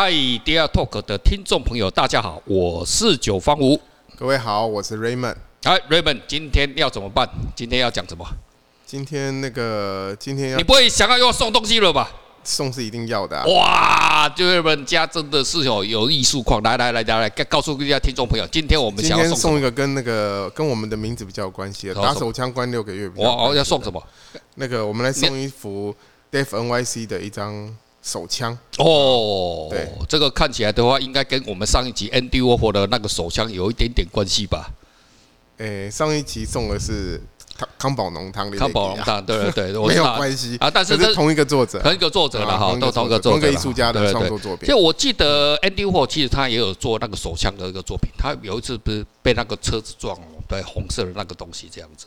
嗨，Dear Talk 的听众朋友，大家好，我是九方吴。各位好，我是 Raymond。哎，Raymond，今天要怎么办？今天要讲什么？今天那个，今天要你不会想要又要送东西了吧？送是一定要的、啊。哇，就是人家真的是有有艺术况。来来来来来，告诉一下听众朋友，今天我们想要送，送一个跟那个跟我们的名字比较有关系的，打手枪关六个月。我要送什么？那个我们来送一幅 Def NYC 的一张。手枪。哦，对，这个看起来的话，应该跟我们上一集 Andy Warhol 的那个手枪有一点点关系吧？诶、欸，上一集送的是康康宝浓汤，康宝浓汤，对对对，没有关系啊，但是是同一个作者，同一个作者了哈，都同一个作者，同一个艺术家的创作作品。就我记得 Andy Warhol 其实他也有做那个手枪的一个作品，他有一次不是被那个车子撞了，对，红色的那个东西这样子，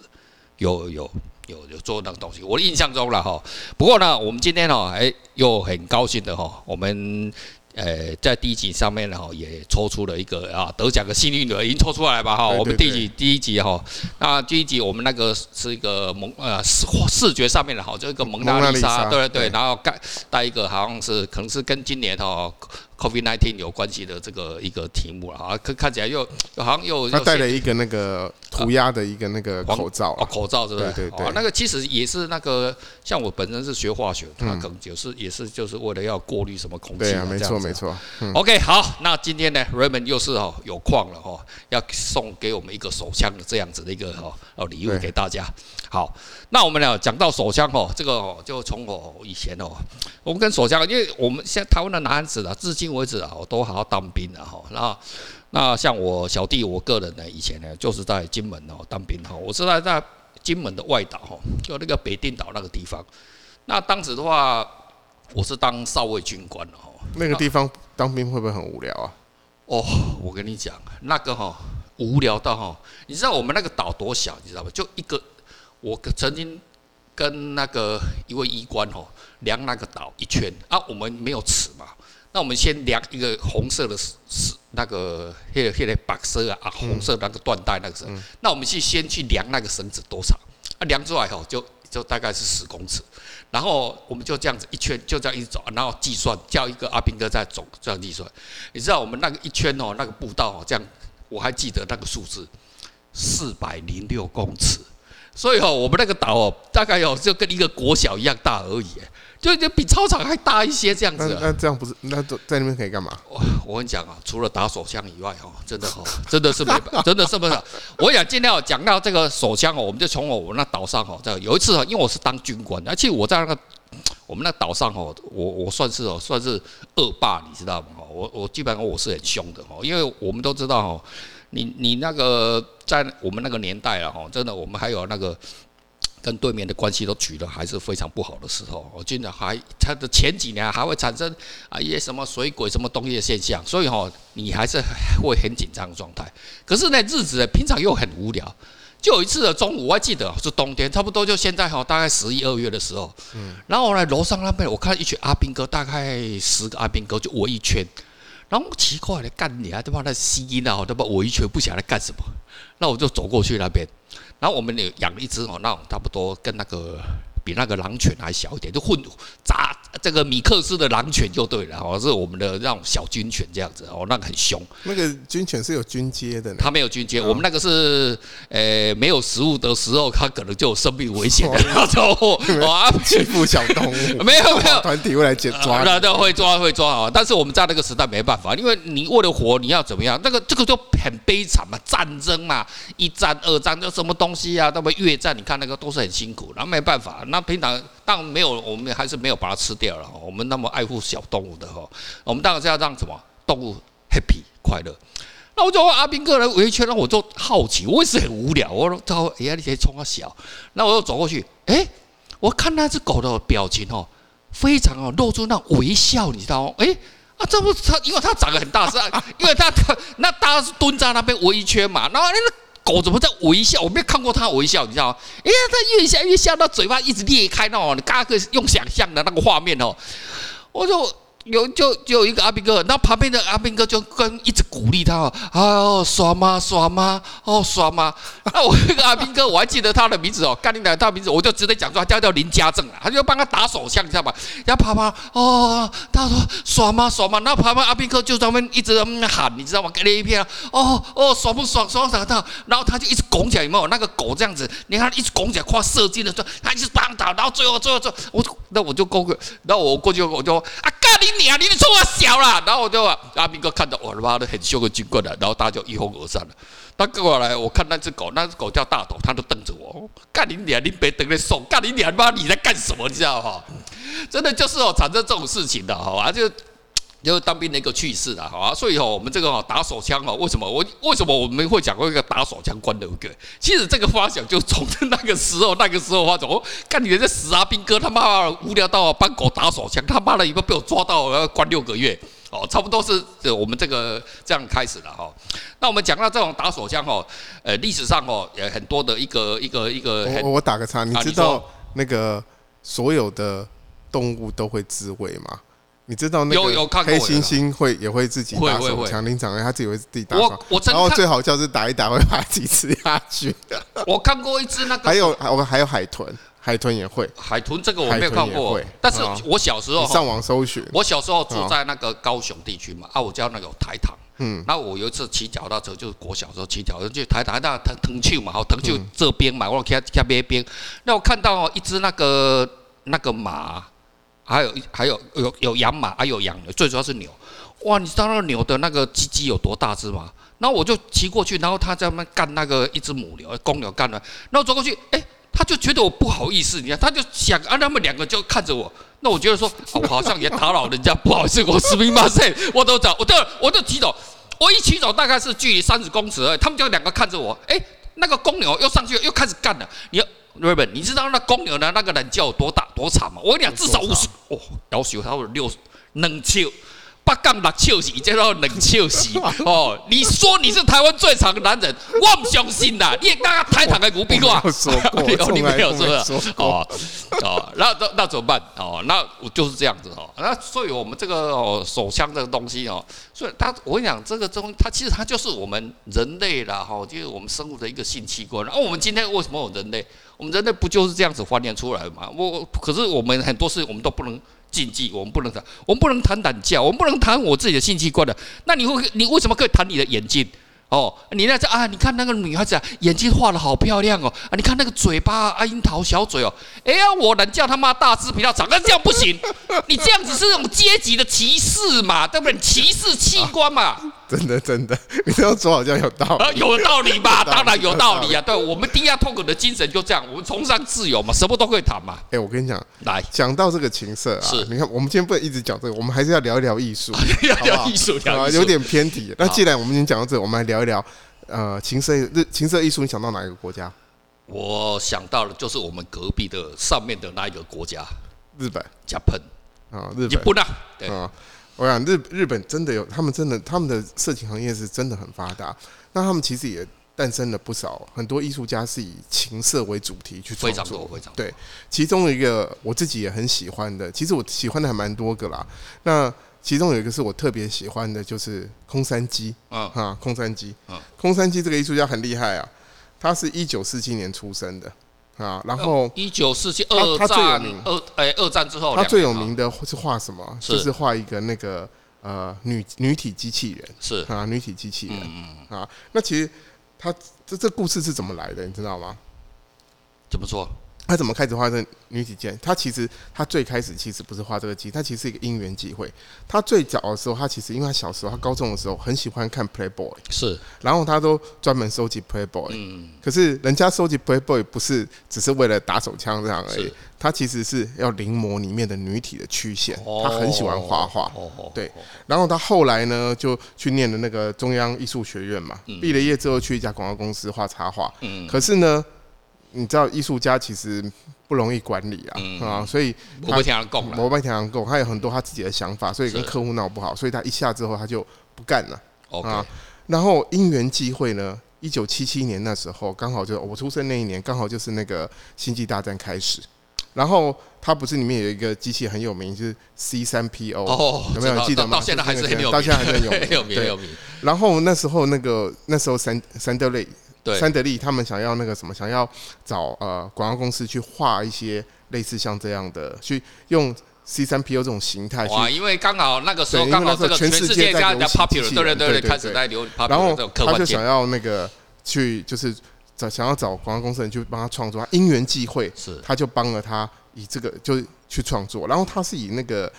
有有。有有做那个东西，我的印象中了哈。不过呢，我们今天哈，哎，又很高兴的哈，我们呃在第一集上面呢哈，也抽出了一个啊得奖的幸运儿，已经抽出来吧哈。我们第一集第一集哈，那第一集我们那个是一个蒙呃视视觉上面的哈，就一个蒙娜丽莎，对对对，然后盖带一个好像是可能是跟今年哈。COVID-19 有关系的这个一个题目了啊，看看起来又又好像又他戴了一个那个涂鸦的一个那个口罩哦，口罩是不是？对对对，那个其实也是那个像我本身是学化学，他可能就是也是就是为了要过滤什么空气。对啊，没错没错。OK，好，那今天呢，Raymond 又是哦有矿了哈，要送给我们一个手枪的这样子的一个哈哦礼物给大家。好，那我们呢讲到手枪哦，这个哦就从我以前哦，我们跟手枪，因为我们现在台湾的男孩子啊，至今为止啊，我都好好当兵的哈。然后，那像我小弟，我个人呢，以前呢，就是在金门哦当兵哈。我是在在金门的外岛哈，就那个北定岛那个地方。那当时的话，我是当少尉军官的哈。那个地方当兵会不会很无聊啊？哦，我跟你讲，那个哈无聊到哈，你知道我们那个岛多小，你知道吧？就一个，我曾经跟那个一位医官哦量那个岛一圈啊，我们没有尺嘛。那我们先量一个红色的是那个黑黑的白色啊啊红色那个缎带那个绳，嗯、那我们去先去量那个绳子多长啊，量出来后就就大概是十公尺，然后我们就这样子一圈就这样一直走，然后计算叫一个阿兵哥在走这样计算，你知道我们那个一圈哦那个步道哦这样我还记得那个数字四百零六公尺，所以哦我们那个岛哦大概哦就跟一个国小一样大而已。就就比操场还大一些这样子。那这样不是？那在那边可以干嘛？我我跟你讲啊，除了打手枪以外哦，真的哦，真的是没办法，真的是不是？我想今天要讲到这个手枪哦，我们就从我我那岛上哦，这有一次啊，因为我是当军官，而且我在那个我们那岛上哦，我我算是哦，算是恶霸，你知道吗？我我基本上我是很凶的哦，因为我们都知道哦，你你那个在我们那个年代啊哦，真的我们还有那个。跟对面的关系都取得还是非常不好的时候，我觉得还他的前几年还会产生啊一些什么水鬼什么东西的现象，所以哈你还是会很紧张的状态。可是呢日子呢平常又很无聊，就有一次的中午我还记得是冬天，差不多就现在哈大概十一二月的时候，嗯，然后呢楼上那边我看一群阿兵哥，大概十个阿兵哥就围一圈，然后奇怪的干你啊，他妈的吸音啊，他妈我一拳不想来干什么，那我就走过去那边。然后我们有养了一只哦，那种差不多跟那个比那个狼犬还小一点，就混杂这个米克斯的狼犬就对了，哦，是我们的那种小军犬这样子哦，那个很凶。那个军犬是有军阶的，它没有军阶，我们那个是呃没有食物的时候，它可能就有生命危险的那种。哇，欺负小动物？没有没有，团体会来抓抓，那都会抓会抓啊。但是我们在那个时代没办法，因为你为了活，你要怎么样？那个这个就很悲惨嘛，战争嘛，一战二战就什么东西啊？那么越战，你看那个都是很辛苦，然后没办法。那平常但没有，我们还是没有把它吃掉我们那么爱护小动物的哈，我们当然是要让什么动物 happy 快乐。那我就阿兵哥来围一圈，那我就好奇，我也是很无聊。我说：“他哎呀，你先冲个小。”那我又走过去，哎，我看那只狗的表情哦，非常哦，露出那微笑，你知道吗？哎。啊，这不它，因为它长得很大，是，因为它它 那大家是蹲在那边围一圈嘛，然后那个狗怎么在微笑？我没有看过它微笑，你知道吗？哎呀，它越笑越笑，那嘴巴一直裂开，那种你刚刚用想象的那个画面哦，我就有就就有一个阿兵哥，那旁边的阿兵哥就跟一直鼓励他哦，哦爽吗爽吗哦爽吗？那我那个阿兵哥我还记得他的名字哦，干你奶他名字我就直接讲出来，叫叫林家正啊，他就帮他打手枪，你知道吧？然后啪啪哦，他说爽吗爽吗？那旁边阿兵哥就在那边一直喊，你知道吗？给了一片哦哦爽不爽爽不爽到，然后他就一直拱起来，有没有那个狗这样子？你看一直拱起来，快射精的时候，他一直帮他，然后最后最后最后，我那我就过去，然后我过去我就啊干你！你啊，你的错啊小啦，然后我就阿兵哥看到我他妈的很凶的军棍了，然后大家就一哄而散了。他过来，我看那只狗，那只狗叫大头，他就瞪着我，干你娘，你别等着送，干你娘妈，你在干什么？你知道哈？真的就是哦，产生这种事情的，好吧？就。就是当兵的一个趣事啦，好啊，所以哦，我们这个哦打手枪哦，为什么我为什么我们会讲过一个打手枪关的一个？其实这个发想就从那个时候那个时候发展。哦，看你的这死啊兵哥，他妈的无聊到帮狗打手枪，他妈的以后被我抓到要关六个月哦，差不多是我们这个这样开始了哈。那我们讲到这种打手枪哦，呃，历史上哦也很多的一个一个一个。我我打个岔，你知道那个所有的动物都会自卫吗？你知道那个黑猩猩会也会自己打手枪，林长他自己会自己打手。枪，然后最好笑是打一打会把自己吃下去。我看过一只那个，还有我还有海豚，海豚也会，海豚这个我没有看过，但是我小时候上网搜寻，我小时候住在那个高雄地区嘛，啊，我叫那个台糖，嗯，那我有一次骑脚踏车，就是我小时候骑脚踏车去台糖，那藤藤丘嘛，好藤丘这边嘛，我开开边边，那我看到一只那个那个马。还有还有有有养马，还有养的，最主要是牛。哇，你知道那个牛的那个鸡鸡有多大只吗？然后我就骑过去，然后他在那边干那个一只母牛，公牛干了。然后走过去，哎，他就觉得我不好意思，你看，他就想啊，他们两个就看着我。那我觉得说，我好像也打扰人家，不好意思，我すみません，我都走，我就我就骑走。我一骑走，大概是距离三十公尺而已，他们就两个看着我。哎， 那个公牛又上去又开始干了，你。瑞本，你知道那公牛的那个人叫有多大多长吗？我跟你讲，至少五十哦，要求他有六能丘。八杠六笑死，叫做冷笑死 哦！你说你是台湾最长的男人，我不相信呐！你刚刚台糖的古币话，你没有说哦哦，那那那怎么办哦？那我就是这样子哦。那所以我们这个哦手枪这个东西哦，所以它我跟你讲，这个东西它其实它就是我们人类啦哈，就是我们生物的一个性器官。然后我们今天为什么有人类？我们人类不就是这样子发展出来的吗？我可是我们很多事我们都不能。禁忌，我们不能谈，我们不能谈胆价，我们不能谈我自己的性器官的。那你会，你为什么可以谈你的眼睛？哦，你那这啊，你看那个女孩子啊，眼睛画的好漂亮哦，啊，你看那个嘴巴啊，樱桃小嘴哦，哎呀，我能叫他妈大师比较长，那这样不行，你这样子是那种阶级的歧视嘛，对不对？歧视器官嘛。真的真的，你这样说好像有道理，有道理吧？当然有道理。啊！对我们 DR Talk 的精神就这样，我们崇尚自由嘛，什么都可以谈嘛。哎，我跟你讲，来。讲到这个情色啊，是。你看，我们今天不能一直讲这个，我们还是要聊一聊艺术，聊聊艺术，聊有点偏题。那既然我们已经讲到这，我们来聊一聊，呃，情色日情色艺术，你想到哪一个国家？我想到了，就是我们隔壁的上面的那一个国家，日本，Japan。啊，日本，日本啊，对。我想日日本真的有，他们真的他们的色情行业是真的很发达。那他们其实也诞生了不少很多艺术家是以情色为主题去创作。对，其中有一个我自己也很喜欢的，其实我喜欢的还蛮多个啦。那其中有一个是我特别喜欢的，就是空山鸡。啊哈，空山鸡。空山鸡这个艺术家很厉害啊，他是一九四七年出生的。啊，然后一九四七二战二哎二战之后，他最有名的是画什么？就是画一个那个呃女女体机器人，是啊女体机器人啊。那其实他这这故事是怎么来的？你知道吗？怎么说？他怎么开始画这女体机？他其实他最开始其实不是画这个机，他其实是一个因缘际会。他最早的时候，他其实因为他小时候，他高中的时候很喜欢看 Playboy，是，然后他都专门收集 Playboy。嗯，可是人家收集 Playboy 不是只是为了打手枪这样而已，他其实是要临摹里面的女体的曲线。他很喜欢画画。对，然后他后来呢，就去念了那个中央艺术学院嘛，毕了业之后去一家广告公司画插画。嗯，可是呢。你知道艺术家其实不容易管理啊，嗯、啊，所以我不想供了，我不想供，他有很多他自己的想法，所以跟客户闹不好，所以他一下之后他就不干了，OK，啊，然后因缘际会呢，一九七七年那时候刚好就我出生那一年，刚好就是那个星际大战开始，然后它不是里面有一个机器很有名，就是 C 三 PO，哦，有没有？记得吗？到现在还是很有名，到现在还是很有名，很有名。然后那时候那个那时候三三得利，对，三得利他们想要那个什么，想要找呃广告公司去画一些类似像这样的，去用 C 三 PO 这种形态。哇，因为刚好那个时候刚好这个全世界在流行，对对对对，开始在流。然后他就想要那个去就是。找想要找广告公司人去帮他创作，他因缘际会，是他就帮了他以这个就去创作，然后他是以那个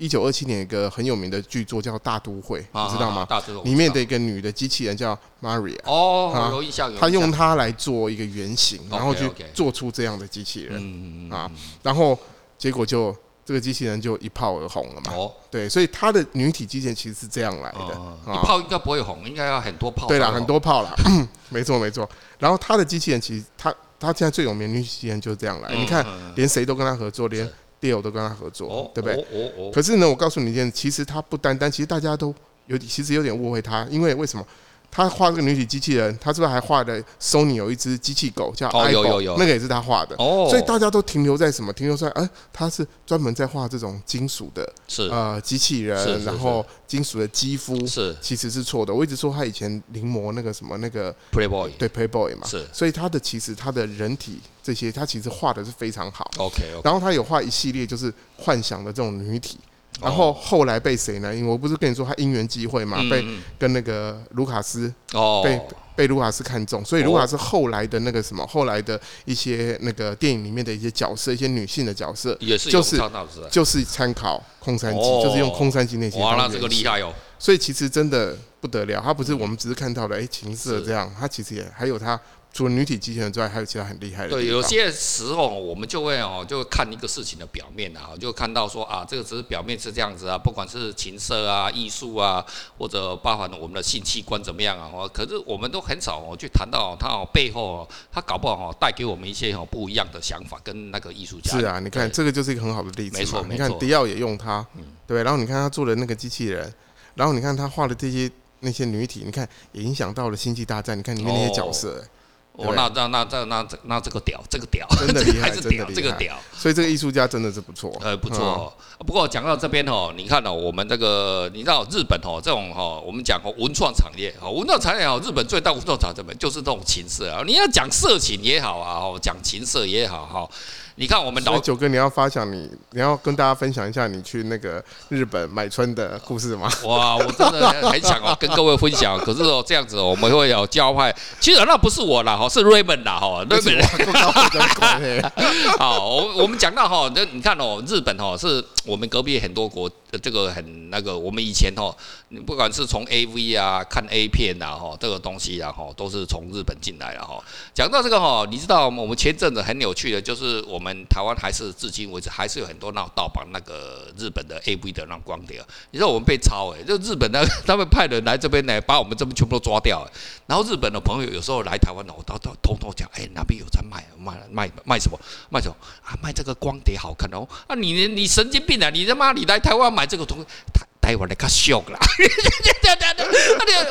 一九二七年一个很有名的剧作叫《大都会》，你知道吗？大都会里面的一个女的机器人叫 Maria，哦，有印象，他用它来做一个原型，然后去做出这样的机器人，啊，然后结果就。这个机器人就一炮而红了嘛？哦，对，所以它的女体机器人其实是这样来的。一炮应该不会红，应该要很多炮。对了，很多炮了，没错没错。然后它的机器人其实，它他现在最有名的女体机器人就是这样来。嗯、你看，连谁都跟他合作，连 Dior 都跟他合作，哦、对不对？哦哦哦、可是呢，我告诉你一件，其实他不单单，其实大家都有，其实有点误会他，因为为什么？他画这个女体机器人，他是不是还画的 Sony 有一只机器狗叫 Aibo，有有有，那个也是他画的。哦，所以大家都停留在什么？停留在哎，他是专门在画这种金属的，是呃机器人，然后金属的肌肤，是其实是错的。我一直说他以前临摹那个什么那个 Playboy，对 Playboy 嘛，是。所以他的其实他的人体这些，他其实画的是非常好。OK，然后他有画一系列就是幻想的这种女体。然后后来被谁呢？因为我不是跟你说他因缘际会嘛，被跟那个卢卡斯哦，被被卢卡斯看中，所以卢卡斯后来的那个什么，后来的一些那个电影里面的一些角色，一些女性的角色，也是就是就是参考空山鸡，就是用空山鸡那些。哇，那这个厉害哦！所以其实真的不得了，他不是我们只是看到了哎情色这样，他其实也还有他。除了女体机器人之外，还有其他很厉害的。对，有些时候我们就会哦，就看一个事情的表面啊，就看到说啊，这个只是表面是这样子啊，不管是情色啊、艺术啊，或者包含我们的性器官怎么样啊，可是我们都很少哦去谈到它哦背后，它搞不好哦带给我们一些哦不一样的想法跟那个艺术家。是啊，你看这个就是一个很好的例子。没错，没错。你看迪奥也用它，对，然后你看他做的那个机器人，然后你看他画的这些那些女体，你看也影响到了星际大战，你看里面那些角色。哦，那那那这那这那这个屌，这个屌，真的厉害，真的厉害，这个屌，所以这个艺术家真的是不错，呃，不错。不过讲到这边哦，你看哦，我们这个你知道日本哦，这种哦，我们讲哦文创产业哦，文创产业哦，日本最大文创产业就是这种情色啊，你要讲色情也好啊，哦，讲情色也好哈。你看我们老九哥，你要发想你，你要跟大家分享一下你去那个日本买春的故事吗？哇，我真的很想哦，跟各位分享。可是哦，这样子我们会有教派。其实那不是我啦，哈，是 Raymond 啦，哈，Raymond。好，我我们讲到哈，那你看哦，日本哦，是我们隔壁很多国。这个很那个，我们以前哦，不管是从 AV 啊看 A 片呐，哈，这个东西啊，哈，都是从日本进来的哈。讲到这个哈，你知道我们前阵子很有趣的，就是我们台湾还是至今为止还是有很多那盗版那个日本的 AV 的那光碟。你知道我们被抄诶，就日本的他们派人来这边呢，把我们这边全部都抓掉。然后日本的朋友有时候来台湾呢，我都都偷偷讲，哎，哪边有在卖卖卖卖什么卖什么啊？卖这个光碟好看哦。啊，你你神经病啊！你他妈你来台湾买。买这个东西，台台湾的较俗啦。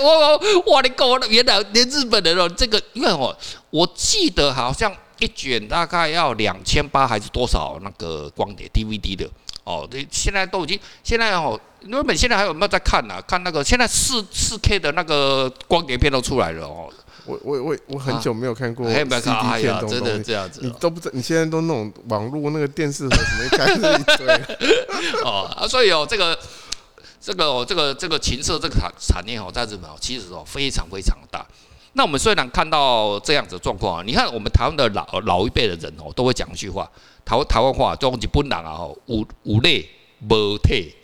我我我，你讲原来连日本人哦，这个因为哦，我记得好像一卷大概要两千八还是多少那个光碟 DVD 的哦。这现在都已经现在哦，日本现在还有没有在看呢、啊？看那个现在四四 K 的那个光碟片都出来了哦。我我我我很久没有看过 CD 片东西，真的这样子。你都不知道，你现在都那种网络那个电视盒什么开一堆 哦啊，所以哦，这个这个哦，这个这个情色这个产产业哦，在日本哦，其实哦非常非常大。那我们虽然看到这样子的状况啊，你看我们台湾的老老一辈的人哦，都会讲一句话，台湾台湾话，中日本人啊，有有内无体。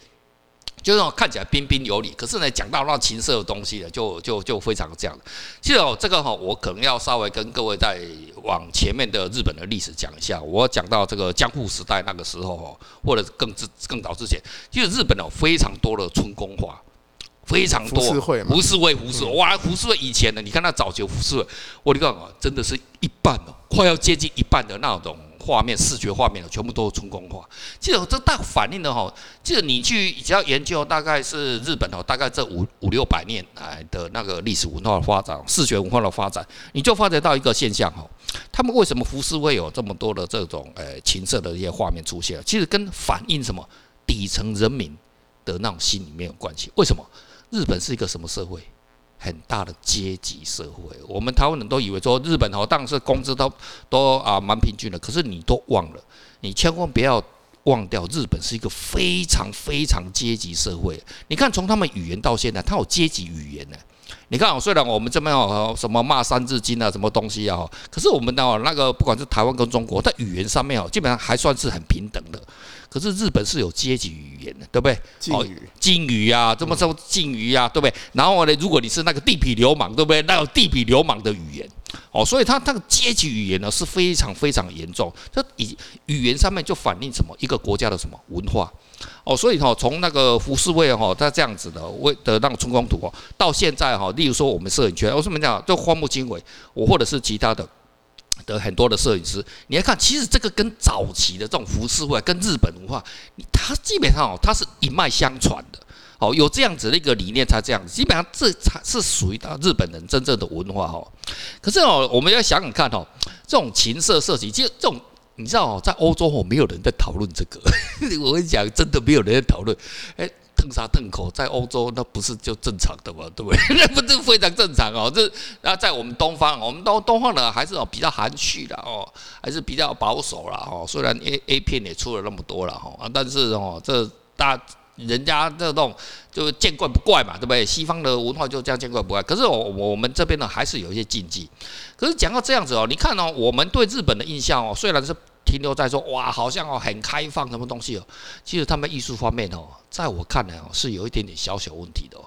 就是看起来彬彬有礼，可是呢，讲到那情色的东西呢，就就就非常这样。其实哦，这个哈，我可能要稍微跟各位再往前面的日本的历史讲一下。我讲到这个江户时代那个时候哈，或者更之更早之前，其实日本有非常多的春宫画，非常多。浮世绘，浮世绘，浮世绘，哇，浮世绘以前的，你看那早期浮世绘，我你看啊，真的是一半哦，快要接近一半的那种。画面、视觉画面全部都是春宫画。其实这大反映的哈，其实你去只要研究，大概是日本哦，大概这五五六百年来的那个历史文化的发展、视觉文化的发展，你就发觉到一个现象哈，他们为什么浮世会有这么多的这种呃情色的一些画面出现？其实跟反映什么底层人民的那种心里面有关系。为什么日本是一个什么社会？很大的阶级社会。我们台湾人都以为说日本哦，当然是工资都都啊蛮平均的，可是你都忘了，你千万不要忘掉，日本是一个非常非常阶级社会。你看从他们语言到现在，它有阶级语言呢。你看，虽然我们这边有什么骂三字经啊，什么东西啊，可是我们的那个不管是台湾跟中国，在语言上面哦，基本上还算是很平等的。可是日本是有阶级语言的，对不对？敬语、敬语啊，这么说敬语啊，对不对？然后呢，如果你是那个地痞流氓，对不对？那有地痞流氓的语言。哦，所以他那个阶级语言呢是非常非常严重。这以语言上面就反映什么？一个国家的什么文化？哦，所以哈，从那个浮世绘哈，他这样子的为的那个春光图哦，到现在哈，例如说我们摄影圈，我什么讲？就荒木经惟，我或者是其他的的很多的摄影师，你来看，其实这个跟早期的这种浮世绘跟日本文化，它基本上哦，它是一脉相传的。哦，有这样子的一个理念才这样子，基本上这才是属于到日本人真正的文化哈。可是哦，我们要想想看哦，这种情色设计，其实这种你知道哦，在欧洲哦，没有人在讨论这个。我跟你讲，真的没有人在讨论。哎，烫啥烫口，在欧洲那不是就正常的吗？对不对？那不是非常正常哦。这那在我们东方，我们东东方呢还是哦比较含蓄的哦，还是比较保守啦哦。虽然 A A 片也出了那么多了哈，但是哦，这大。人家这种就见怪不怪嘛，对不对？西方的文化就这样见怪不怪。可是我我们这边呢，还是有一些禁忌。可是讲到这样子哦，你看哦，我们对日本的印象哦，虽然是停留在说哇，好像哦很开放什么东西哦，其实他们艺术方面哦，在我看来哦，是有一点点小小问题的哦。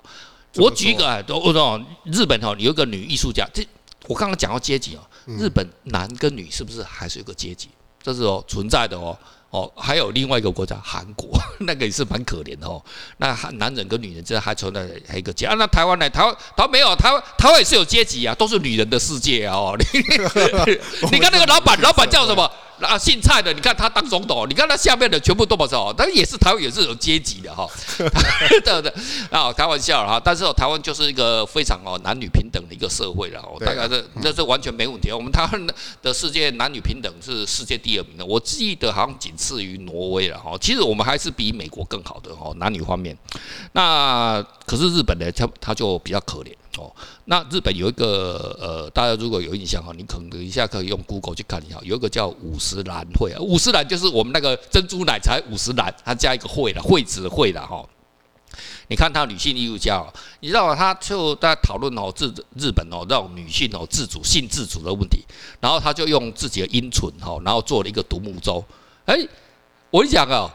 我举一个啊，都哦，日本哦，有一个女艺术家，这我刚刚讲到阶级哦，日本男跟女是不是还是有个阶级？这是哦存在的哦。哦，还有另外一个国家韩国，那个也是蛮可怜的哦。那男人跟女人之间还存在还有一个阶级啊。那台湾呢？台湾台湾没有，台湾台湾也是有阶级啊，都是女人的世界啊。哦，你 你看那个老板，老板叫什么？啊，姓蔡的，你看他当总统，你看他下面的全部都不少，但也是台湾也是有阶级的哈。对对啊，开玩笑哈。但是台湾就是一个非常哦男女平等的一个社会了。哦，大概这这是完全没问题。我们台湾的世界男女平等是世界第二名的，我记得好像仅次于挪威了哈。其实我们还是比美国更好的哈，男女方面。那可是日本呢，他他就比较可怜。哦，那日本有一个呃，大家如果有印象哈，你可能一下可以用 Google 去看一下，有一个叫五十岚会，五十岚就是我们那个珍珠奶茶五十岚，它加一个会了，会子的会了哈。你看他女性艺术家哦，你知道他就在讨论哦，日日本哦，让女性哦自主性自主的问题，然后他就用自己的阴唇哈，然后做了一个独木舟。哎，我跟你讲啊，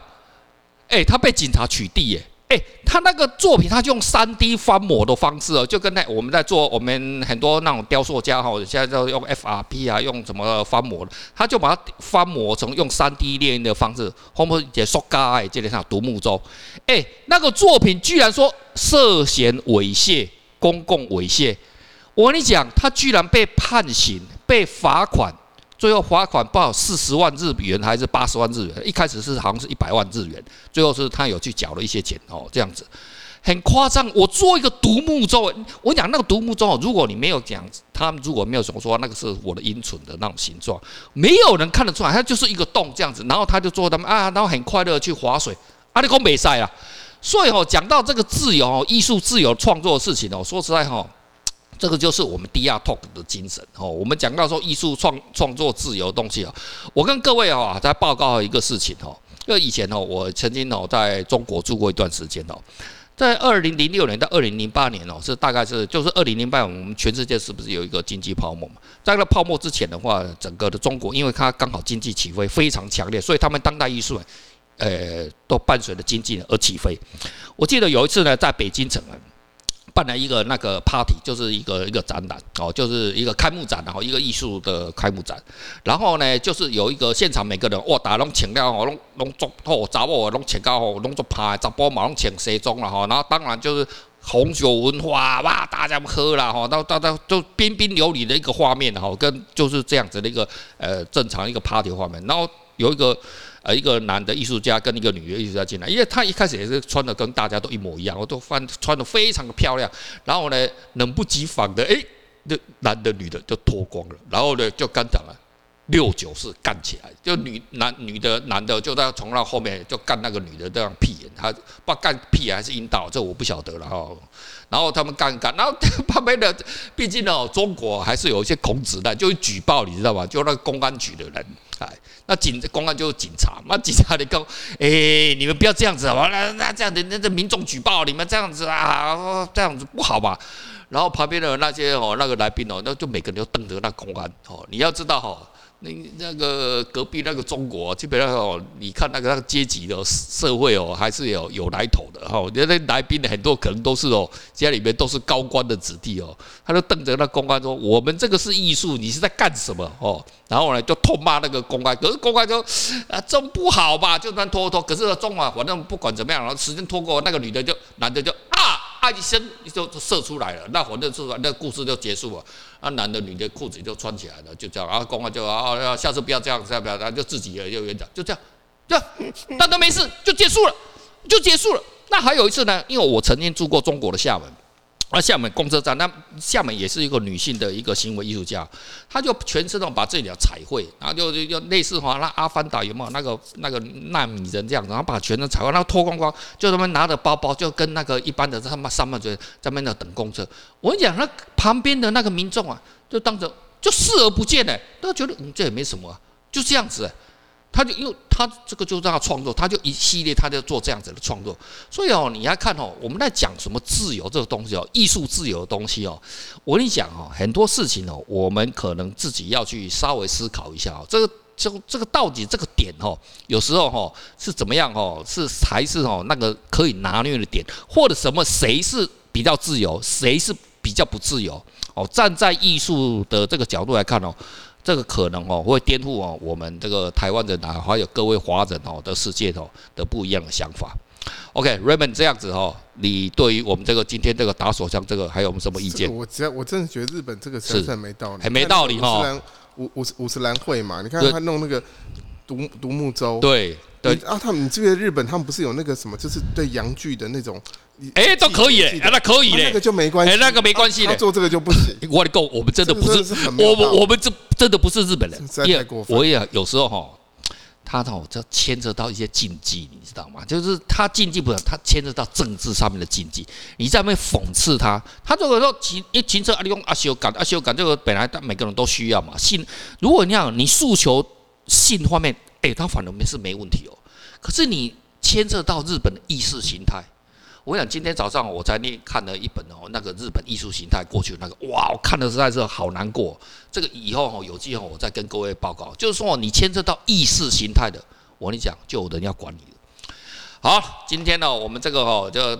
哎，他被警察取缔耶。哎，他那个作品，他就用三 D 翻模的方式哦，就跟那我们在做我们很多那种雕塑家哈，现在都用 FRP 啊，用什么翻模，他就把它翻模成用三 D 列印的方式，后面也说嘎哎，这里上独木舟，哎，那个作品居然说涉嫌猥亵，公共猥亵，我跟你讲，他居然被判刑，被罚款。最后罚款报四十万日元还是八十万日元？一开始是好像是一百万日元，最后是他有去缴了一些钱哦，这样子很夸张。我做一个独木舟，我讲那个独木舟，如果你没有讲，他们如果没有说说那个是我的阴唇的那种形状，没有人看得出来，它就是一个洞这样子。然后他就做他们啊，然后很快乐去划水，啊，你讲没赛啊。所以哦，讲到这个自由，艺术自由创作的事情哦，说实在哈。这个就是我们 DR Talk 的精神哦。我们讲到说艺术创创作自由的东西啊，我跟各位啊在报告一个事情哦。因为以前哦，我曾经哦在中国住过一段时间哦，在二零零六年到二零零八年哦，是大概是就是二零零八年，我们全世界是不是有一个经济泡沫嘛？在那泡沫之前的话，整个的中国，因为它刚好经济起飞非常强烈，所以他们当代艺术呃都伴随着经济而起飞。我记得有一次呢，在北京城啊。办了一个那个 party，就是一个一个展览哦，就是一个开幕展，然后一个艺术的开幕展。然后呢，就是有一个现场每个人哇，大家拢请了哦，拢拢做哦，查某拢请到哦，拢做派，查甫嘛拢请西装了哈。然后当然就是红酒文化哇，大家喝了哈，到到到就彬彬有礼的一个画面哈，跟就是这样子的一个呃正常一个 party 画面。然后有一个。呃，一个男的艺术家跟一个女的艺术家进来，因为他一开始也是穿的跟大家都一模一样，我都穿穿的非常的漂亮。然后呢，冷不及防的，哎，那男的女的就脱光了，然后呢就刚讲了，六九式干起来，就女男女的男的就在从那后面就干那个女的这样屁眼，他不干屁眼还是阴道，这我不晓得了哈。然后他们干干，然后旁边的毕竟呢，中国还是有一些孔子的，就举报你知道吧？就那个公安局的人，哎，那警公安就是警察，那警察你告，哎，你们不要这样子好吧？那那这样子，那这民众举报你们这样子啊，这样子不好吧？然后旁边的那些哦，那个来宾哦，那就每个人都瞪着那公安哦，你要知道哦。那那个隔壁那个中国，基本上哦，你看那个那个阶级的社会哦，还是有有来头的哈。那那来宾的很多可能都是哦，家里面都是高官的子弟哦，他就瞪着那公安说：“我们这个是艺术，你是在干什么？”哦，然后呢就痛骂那个公安，可是公安就啊，这不好吧？就算拖拖，可是中啊，反正不管怎么样，然后时间拖过，那个女的就男的就啊。他一声就射出来了，那反正射出来，那故事就结束了。那男的女的裤子就穿起来了，就这样。啊公啊就啊，下次不要这样，下次不要这样，就自己也有原则，就这样，这样，那都没事，就结束了，就结束了。那还有一次呢，因为我曾经住过中国的厦门。那厦门公车站，那厦门也是一个女性的一个行为艺术家，她就全身都把这里的彩绘，然后就就就类似哈，那阿凡达有没有那个那个纳米人这样子，然后把全身彩绘，然后脱光光，就他们拿着包包，就跟那个一般的他们上班族在那等公车。我跟你讲，那旁边的那个民众啊，就当着就视而不见呢，都觉得嗯这也没什么啊，就这样子。他就因为他这个就让他创作，他就一系列他就做这样子的创作，所以哦，你要看哦，我们在讲什么自由这个东西哦，艺术自由的东西哦，我跟你讲哦，很多事情哦，我们可能自己要去稍微思考一下哦，这个就这个到底这个点哦，有时候哦是怎么样哦，是还是哦那个可以拿捏的点，或者什么谁是比较自由，谁是比较不自由哦，站在艺术的这个角度来看哦。这个可能哦会颠覆哦我们这个台湾人啊，还有各位华人哦的世界哦的不一样的想法。OK，Raymond 这样子哦，你对于我们这个今天这个打手枪这个还有什么意见？我只要我真的觉得日本这个实在没道理，很没道理哈。五五五十岚会嘛，你看他弄那个独独木舟，对对啊，他们你记得日本他们不是有那个什么，就是对洋具的那种。哎，都可以哎，那可以嘞，那个就没关系，哎，那个没关系嘞，做这个就不行。我的够，我们真的不是，我们我们这真的不是日本人，也我也有时候哈，他哦，这牵扯到一些禁忌，你知道吗？就是他禁忌不了，他牵扯到政治上面的禁忌。你在那边讽刺他，他如果说情一情车阿里用阿修改阿修改，这个本来每个人都需要嘛。性，如果你讲你诉求性方面，哎，他反而没是没问题哦。可是你牵扯到日本的意识形态。我想今天早上我在那看了一本哦，那个日本艺术形态过去那个，哇，我看的实在是好难过。这个以后哦，有机会我再跟各位报告。就是说，你牵涉到意识形态的，我跟你讲，就有人要管你了。好，今天呢，我们这个哦就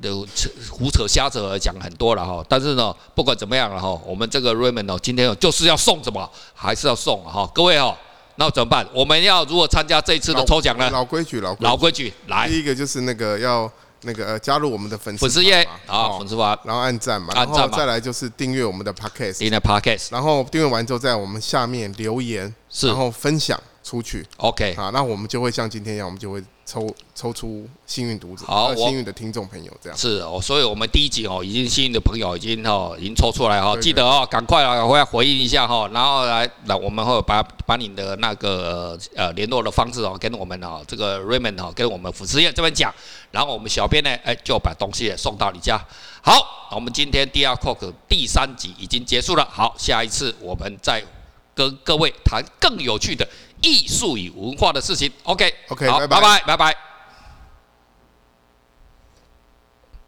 就胡扯瞎扯讲很多了哈。但是呢，不管怎么样了哈，我们这个 Raymond 哦，今天就是要送什么，还是要送哈。各位哦，那怎么办？我们要如何参加这一次的抽奖呢？老规矩，老规矩，老规矩，来，第一个就是那个要。那个呃，加入我们的粉丝粉丝页啊，粉丝团，然后按赞嘛，然后再来就是订阅我们的 podcast，订阅 podcast，然后订阅完之后在我们下面留言，是，然后分享出去，OK，好，那我们就会像今天一样，我们就会。抽抽出幸运读者，好，幸运的听众朋友，这样是哦，所以我们第一集哦，已经幸运的朋友已经哦，已经抽出来哈，记得哦，赶快啊，回来回应一下哈，然后来来，我们会把把你的那个呃联络的方式哦，跟我们哦这个 Raymond 哦，跟我们粉丝页这边讲，然后我们小编呢，哎，就把东西送到你家。好，我们今天 DR Talk 第三集已经结束了，好，下一次我们再跟各位谈更有趣的。艺术与文化的事情，OK，OK，好，拜拜，拜拜。